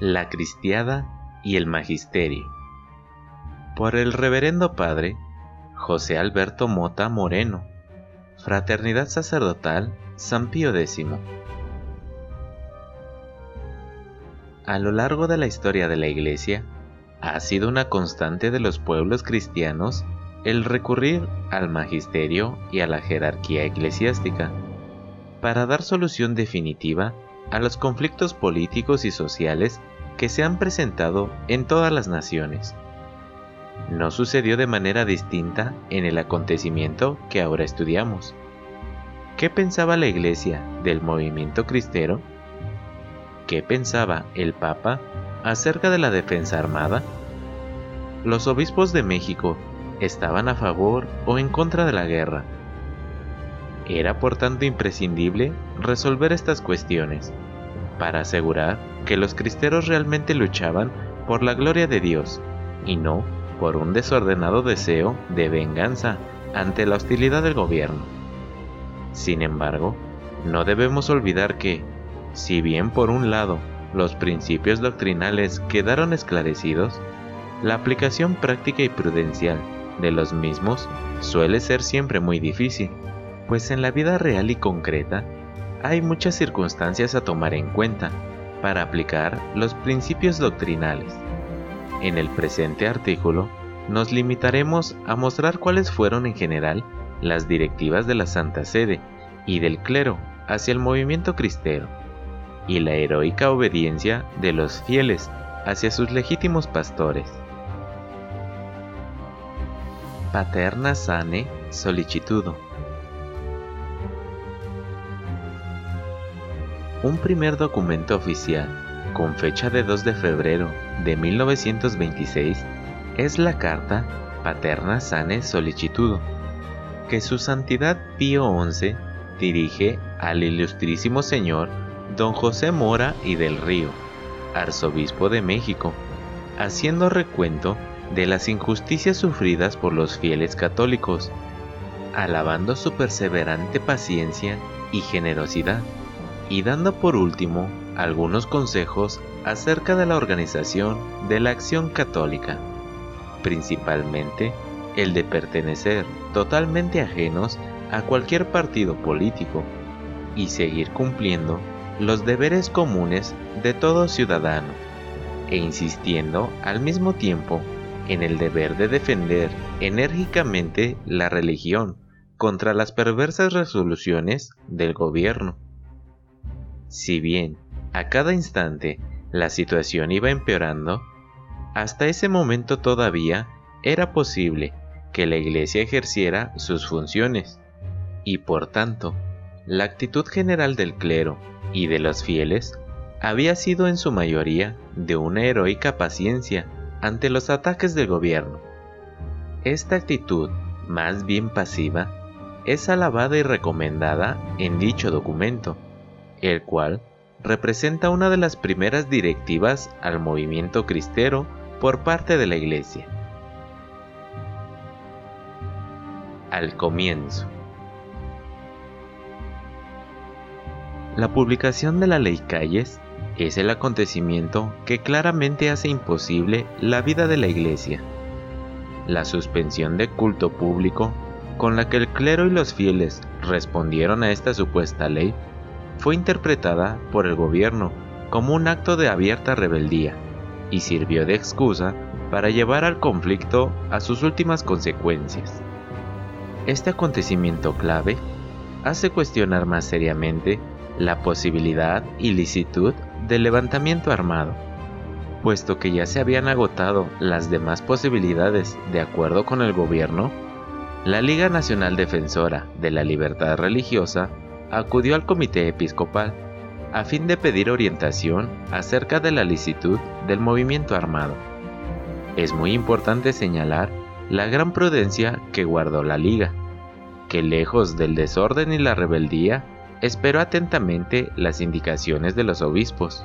La Cristiada y el Magisterio. Por el Reverendo Padre José Alberto Mota Moreno, Fraternidad Sacerdotal San Pío X. A lo largo de la historia de la Iglesia, ha sido una constante de los pueblos cristianos el recurrir al magisterio y a la jerarquía eclesiástica para dar solución definitiva a los conflictos políticos y sociales que se han presentado en todas las naciones. No sucedió de manera distinta en el acontecimiento que ahora estudiamos. ¿Qué pensaba la Iglesia del movimiento cristero? ¿Qué pensaba el Papa acerca de la defensa armada? Los obispos de México estaban a favor o en contra de la guerra. Era por tanto imprescindible resolver estas cuestiones para asegurar que los cristeros realmente luchaban por la gloria de Dios y no por un desordenado deseo de venganza ante la hostilidad del gobierno. Sin embargo, no debemos olvidar que, si bien por un lado los principios doctrinales quedaron esclarecidos, la aplicación práctica y prudencial de los mismos suele ser siempre muy difícil, pues en la vida real y concreta hay muchas circunstancias a tomar en cuenta para aplicar los principios doctrinales. En el presente artículo nos limitaremos a mostrar cuáles fueron en general las directivas de la Santa Sede y del clero hacia el movimiento cristero, y la heroica obediencia de los fieles hacia sus legítimos pastores. Paterna sane solicitudo. Un primer documento oficial, con fecha de 2 de febrero de 1926, es la carta Paterna Sane Solicitudo, que su Santidad Pío XI dirige al ilustrísimo señor don José Mora y del Río, arzobispo de México, haciendo recuento de las injusticias sufridas por los fieles católicos, alabando su perseverante paciencia y generosidad, y dando por último algunos consejos acerca de la organización de la acción católica principalmente el de pertenecer totalmente ajenos a cualquier partido político y seguir cumpliendo los deberes comunes de todo ciudadano, e insistiendo al mismo tiempo en el deber de defender enérgicamente la religión contra las perversas resoluciones del gobierno. Si bien a cada instante la situación iba empeorando, hasta ese momento todavía era posible que la Iglesia ejerciera sus funciones, y por tanto, la actitud general del clero y de los fieles había sido en su mayoría de una heroica paciencia ante los ataques del gobierno. Esta actitud, más bien pasiva, es alabada y recomendada en dicho documento, el cual representa una de las primeras directivas al movimiento cristero por parte de la Iglesia. Al comienzo. La publicación de la Ley Calles es el acontecimiento que claramente hace imposible la vida de la Iglesia. La suspensión de culto público con la que el clero y los fieles respondieron a esta supuesta ley fue interpretada por el gobierno como un acto de abierta rebeldía y sirvió de excusa para llevar al conflicto a sus últimas consecuencias. Este acontecimiento clave hace cuestionar más seriamente la posibilidad y licitud del levantamiento armado, puesto que ya se habían agotado las demás posibilidades de acuerdo con el gobierno, la Liga Nacional Defensora de la Libertad Religiosa acudió al Comité Episcopal a fin de pedir orientación acerca de la licitud del movimiento armado. Es muy importante señalar la gran prudencia que guardó la Liga, que lejos del desorden y la rebeldía, esperó atentamente las indicaciones de los obispos.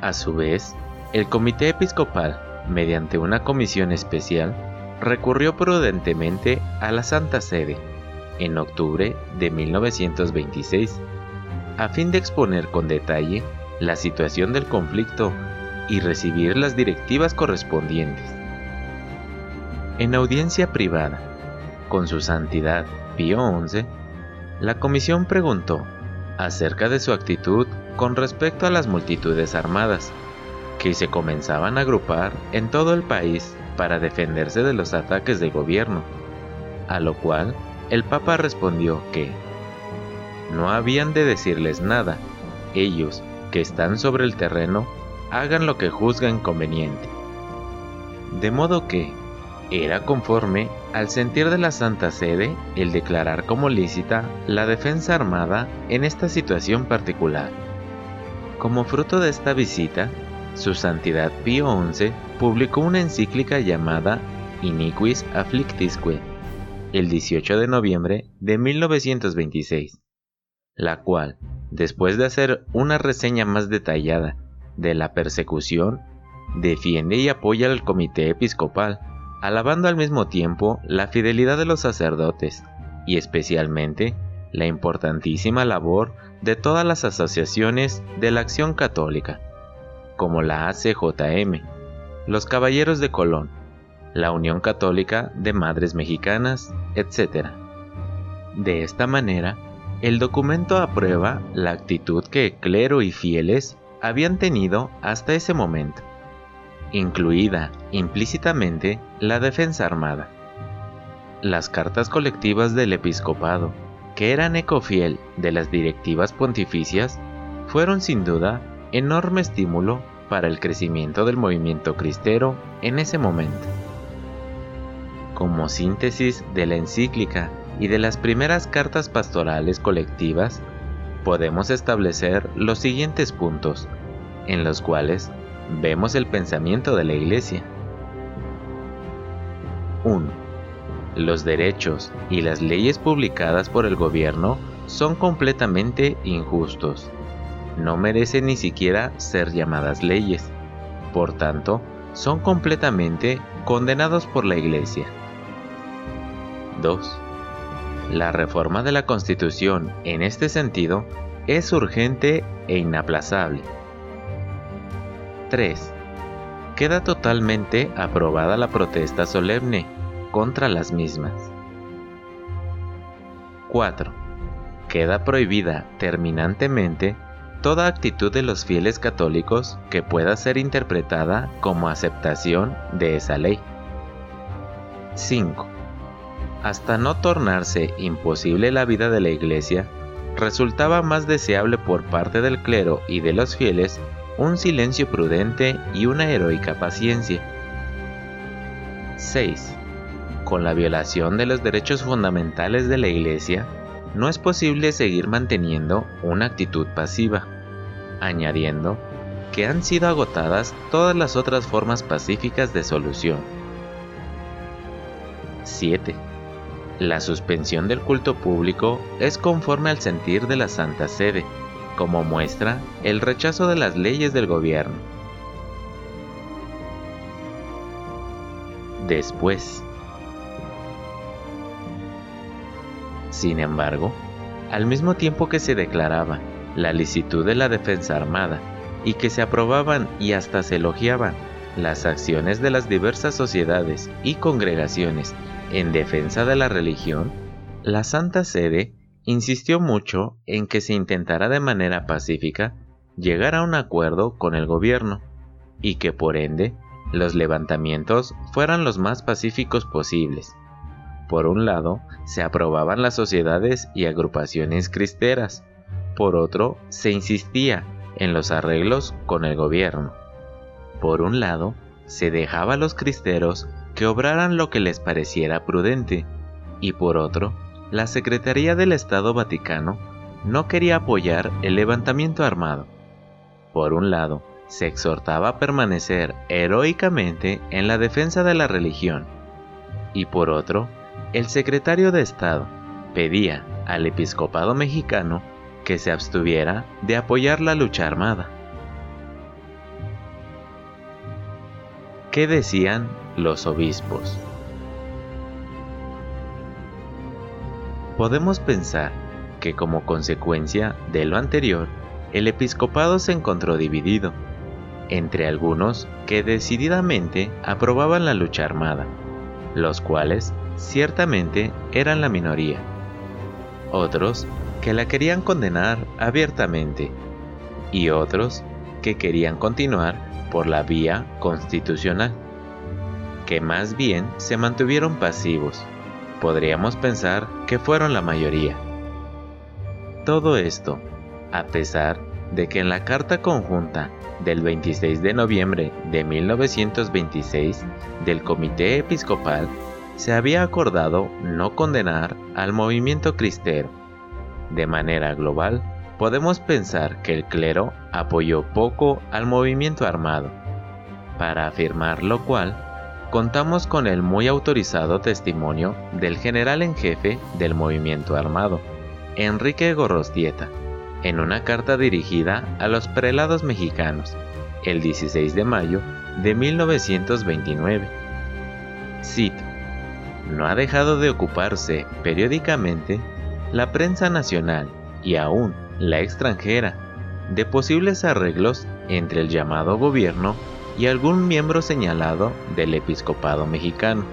A su vez, el Comité Episcopal, mediante una comisión especial, recurrió prudentemente a la Santa Sede en octubre de 1926, a fin de exponer con detalle la situación del conflicto y recibir las directivas correspondientes. En audiencia privada, con su santidad Pío XI, la comisión preguntó acerca de su actitud con respecto a las multitudes armadas que se comenzaban a agrupar en todo el país para defenderse de los ataques del gobierno, a lo cual el Papa respondió que no habían de decirles nada, ellos, que están sobre el terreno, hagan lo que juzgan conveniente. De modo que era conforme al sentir de la Santa Sede el declarar como lícita la defensa armada en esta situación particular. Como fruto de esta visita, su Santidad Pío XI publicó una encíclica llamada Iniquis Afflictisque el 18 de noviembre de 1926, la cual, después de hacer una reseña más detallada de la persecución, defiende y apoya al comité episcopal, alabando al mismo tiempo la fidelidad de los sacerdotes y especialmente la importantísima labor de todas las asociaciones de la acción católica como la ACJM, los Caballeros de Colón, la Unión Católica de Madres Mexicanas, etc. De esta manera, el documento aprueba la actitud que clero y fieles habían tenido hasta ese momento, incluida implícitamente la defensa armada. Las cartas colectivas del episcopado, que eran ecofiel de las directivas pontificias, fueron sin duda enorme estímulo para el crecimiento del movimiento cristero en ese momento. Como síntesis de la encíclica y de las primeras cartas pastorales colectivas, podemos establecer los siguientes puntos, en los cuales vemos el pensamiento de la Iglesia. 1. Los derechos y las leyes publicadas por el gobierno son completamente injustos no merecen ni siquiera ser llamadas leyes. Por tanto, son completamente condenados por la Iglesia. 2. La reforma de la Constitución en este sentido es urgente e inaplazable. 3. Queda totalmente aprobada la protesta solemne contra las mismas. 4. Queda prohibida terminantemente toda actitud de los fieles católicos que pueda ser interpretada como aceptación de esa ley. 5. Hasta no tornarse imposible la vida de la Iglesia, resultaba más deseable por parte del clero y de los fieles un silencio prudente y una heroica paciencia. 6. Con la violación de los derechos fundamentales de la Iglesia, no es posible seguir manteniendo una actitud pasiva, añadiendo que han sido agotadas todas las otras formas pacíficas de solución. 7. La suspensión del culto público es conforme al sentir de la Santa Sede, como muestra el rechazo de las leyes del gobierno. Después, Sin embargo, al mismo tiempo que se declaraba la licitud de la defensa armada y que se aprobaban y hasta se elogiaban las acciones de las diversas sociedades y congregaciones en defensa de la religión, la Santa Sede insistió mucho en que se intentara de manera pacífica llegar a un acuerdo con el gobierno y que por ende los levantamientos fueran los más pacíficos posibles por un lado, se aprobaban las sociedades y agrupaciones cristeras. Por otro, se insistía en los arreglos con el gobierno. Por un lado, se dejaba a los cristeros que obraran lo que les pareciera prudente. Y por otro, la Secretaría del Estado Vaticano no quería apoyar el levantamiento armado. Por un lado, se exhortaba a permanecer heroicamente en la defensa de la religión, y por otro, el secretario de Estado pedía al episcopado mexicano que se abstuviera de apoyar la lucha armada. ¿Qué decían los obispos? Podemos pensar que como consecuencia de lo anterior, el episcopado se encontró dividido, entre algunos que decididamente aprobaban la lucha armada, los cuales ciertamente eran la minoría, otros que la querían condenar abiertamente y otros que querían continuar por la vía constitucional, que más bien se mantuvieron pasivos. Podríamos pensar que fueron la mayoría. Todo esto, a pesar de que en la Carta Conjunta del 26 de noviembre de 1926 del Comité Episcopal se había acordado no condenar al movimiento cristero. De manera global, podemos pensar que el clero apoyó poco al movimiento armado. Para afirmar lo cual, contamos con el muy autorizado testimonio del general en jefe del movimiento armado, Enrique Gorrostieta, en una carta dirigida a los prelados mexicanos, el 16 de mayo de 1929. Cito, no ha dejado de ocuparse periódicamente la prensa nacional y aún la extranjera de posibles arreglos entre el llamado gobierno y algún miembro señalado del episcopado mexicano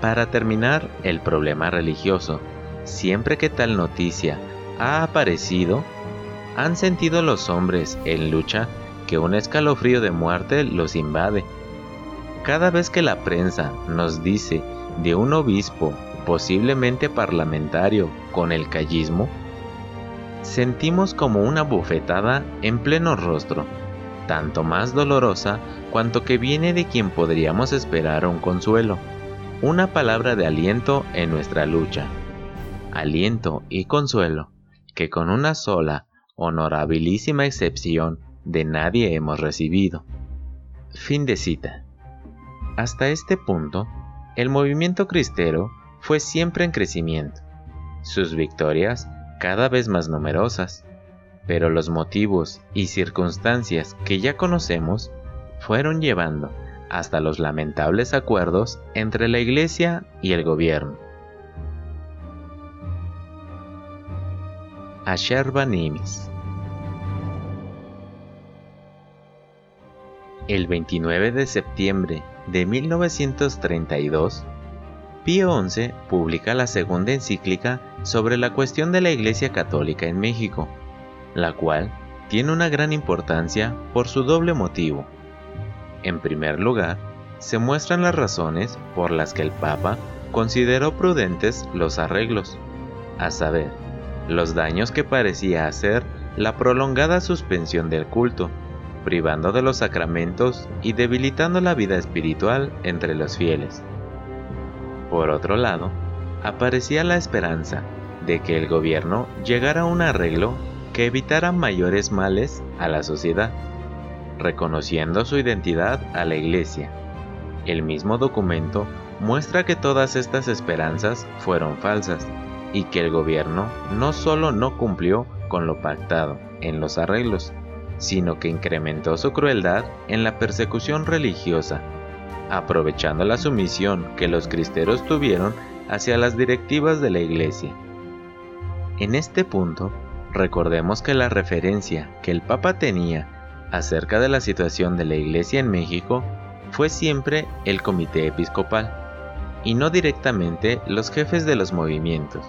para terminar el problema religioso. Siempre que tal noticia ha aparecido, han sentido los hombres en lucha que un escalofrío de muerte los invade. Cada vez que la prensa nos dice de un obispo, posiblemente parlamentario, con el callismo, sentimos como una bofetada en pleno rostro, tanto más dolorosa cuanto que viene de quien podríamos esperar un consuelo, una palabra de aliento en nuestra lucha. Aliento y consuelo que con una sola, honorabilísima excepción de nadie hemos recibido. Fin de cita. Hasta este punto, el movimiento cristero fue siempre en crecimiento, sus victorias cada vez más numerosas, pero los motivos y circunstancias que ya conocemos fueron llevando hasta los lamentables acuerdos entre la Iglesia y el gobierno. Asher Nimis El 29 de septiembre de 1932, Pío XI publica la segunda encíclica sobre la cuestión de la Iglesia Católica en México, la cual tiene una gran importancia por su doble motivo. En primer lugar, se muestran las razones por las que el Papa consideró prudentes los arreglos, a saber, los daños que parecía hacer la prolongada suspensión del culto, privando de los sacramentos y debilitando la vida espiritual entre los fieles. Por otro lado, aparecía la esperanza de que el gobierno llegara a un arreglo que evitara mayores males a la sociedad, reconociendo su identidad a la Iglesia. El mismo documento muestra que todas estas esperanzas fueron falsas y que el gobierno no solo no cumplió con lo pactado en los arreglos, sino que incrementó su crueldad en la persecución religiosa, aprovechando la sumisión que los cristeros tuvieron hacia las directivas de la Iglesia. En este punto, recordemos que la referencia que el Papa tenía acerca de la situación de la Iglesia en México fue siempre el Comité Episcopal, y no directamente los jefes de los movimientos.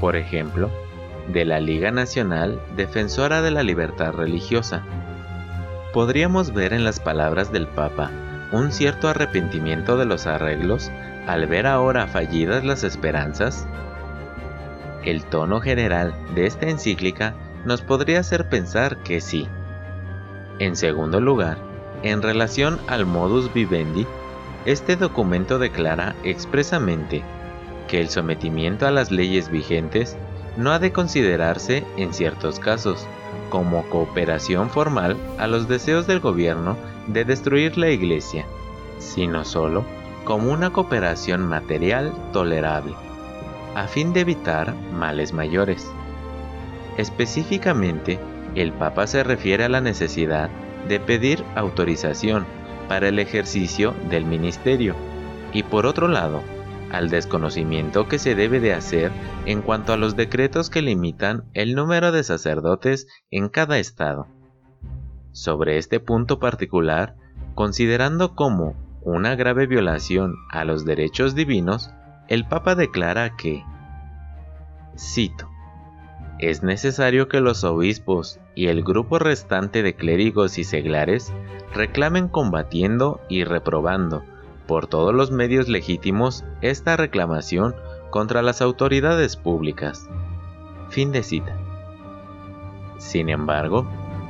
Por ejemplo, de la Liga Nacional Defensora de la Libertad Religiosa. Podríamos ver en las palabras del Papa un cierto arrepentimiento de los arreglos al ver ahora fallidas las esperanzas. El tono general de esta encíclica nos podría hacer pensar que sí. En segundo lugar, en relación al modus vivendi, este documento declara expresamente que el sometimiento a las leyes vigentes no ha de considerarse, en ciertos casos, como cooperación formal a los deseos del gobierno de destruir la Iglesia, sino solo como una cooperación material tolerable, a fin de evitar males mayores. Específicamente, el Papa se refiere a la necesidad de pedir autorización para el ejercicio del ministerio y por otro lado, al desconocimiento que se debe de hacer en cuanto a los decretos que limitan el número de sacerdotes en cada estado. Sobre este punto particular, considerando como una grave violación a los derechos divinos, el Papa declara que, cito, es necesario que los obispos y el grupo restante de clérigos y seglares reclamen combatiendo y reprobando por todos los medios legítimos esta reclamación contra las autoridades públicas. Fin de cita. Sin embargo,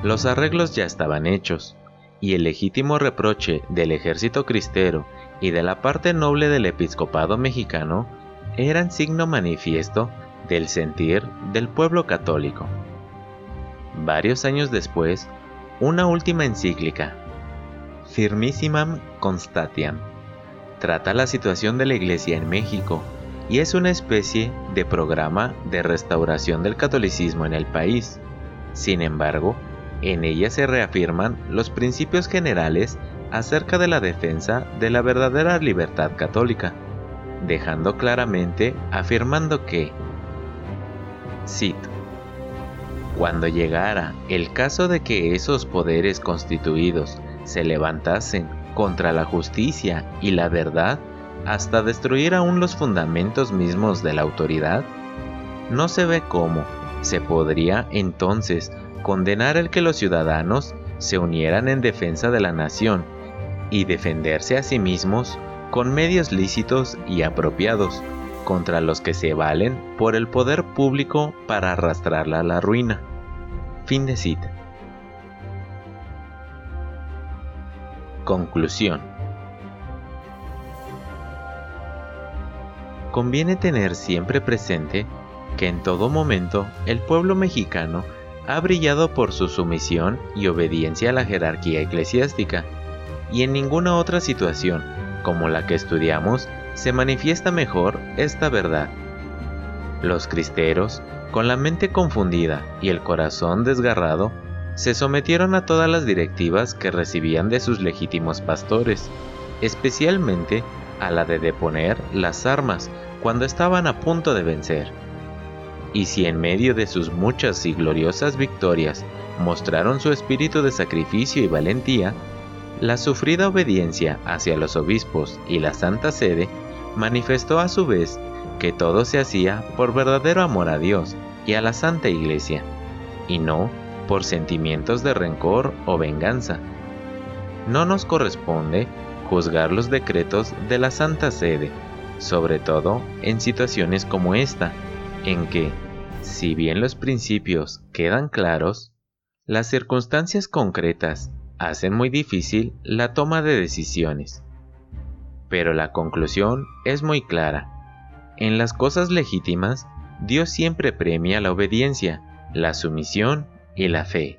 los arreglos ya estaban hechos, y el legítimo reproche del ejército cristero y de la parte noble del episcopado mexicano eran signo manifiesto del sentir del pueblo católico. Varios años después, una última encíclica, Firmissimam Constatiam, trata la situación de la Iglesia en México y es una especie de programa de restauración del catolicismo en el país. Sin embargo, en ella se reafirman los principios generales acerca de la defensa de la verdadera libertad católica, dejando claramente afirmando que, cito, cuando llegara el caso de que esos poderes constituidos se levantasen contra la justicia y la verdad hasta destruir aún los fundamentos mismos de la autoridad? No se ve cómo se podría entonces condenar el que los ciudadanos se unieran en defensa de la nación y defenderse a sí mismos con medios lícitos y apropiados contra los que se valen por el poder público para arrastrarla a la ruina. Fin de cita. Conclusión. Conviene tener siempre presente que en todo momento el pueblo mexicano ha brillado por su sumisión y obediencia a la jerarquía eclesiástica, y en ninguna otra situación, como la que estudiamos, se manifiesta mejor esta verdad. Los cristeros, con la mente confundida y el corazón desgarrado, se sometieron a todas las directivas que recibían de sus legítimos pastores, especialmente a la de deponer las armas cuando estaban a punto de vencer. Y si en medio de sus muchas y gloriosas victorias mostraron su espíritu de sacrificio y valentía, la sufrida obediencia hacia los obispos y la Santa Sede manifestó a su vez que todo se hacía por verdadero amor a Dios y a la Santa Iglesia, y no por sentimientos de rencor o venganza. No nos corresponde juzgar los decretos de la Santa Sede, sobre todo en situaciones como esta, en que, si bien los principios quedan claros, las circunstancias concretas hacen muy difícil la toma de decisiones. Pero la conclusión es muy clara. En las cosas legítimas, Dios siempre premia la obediencia, la sumisión y la fe.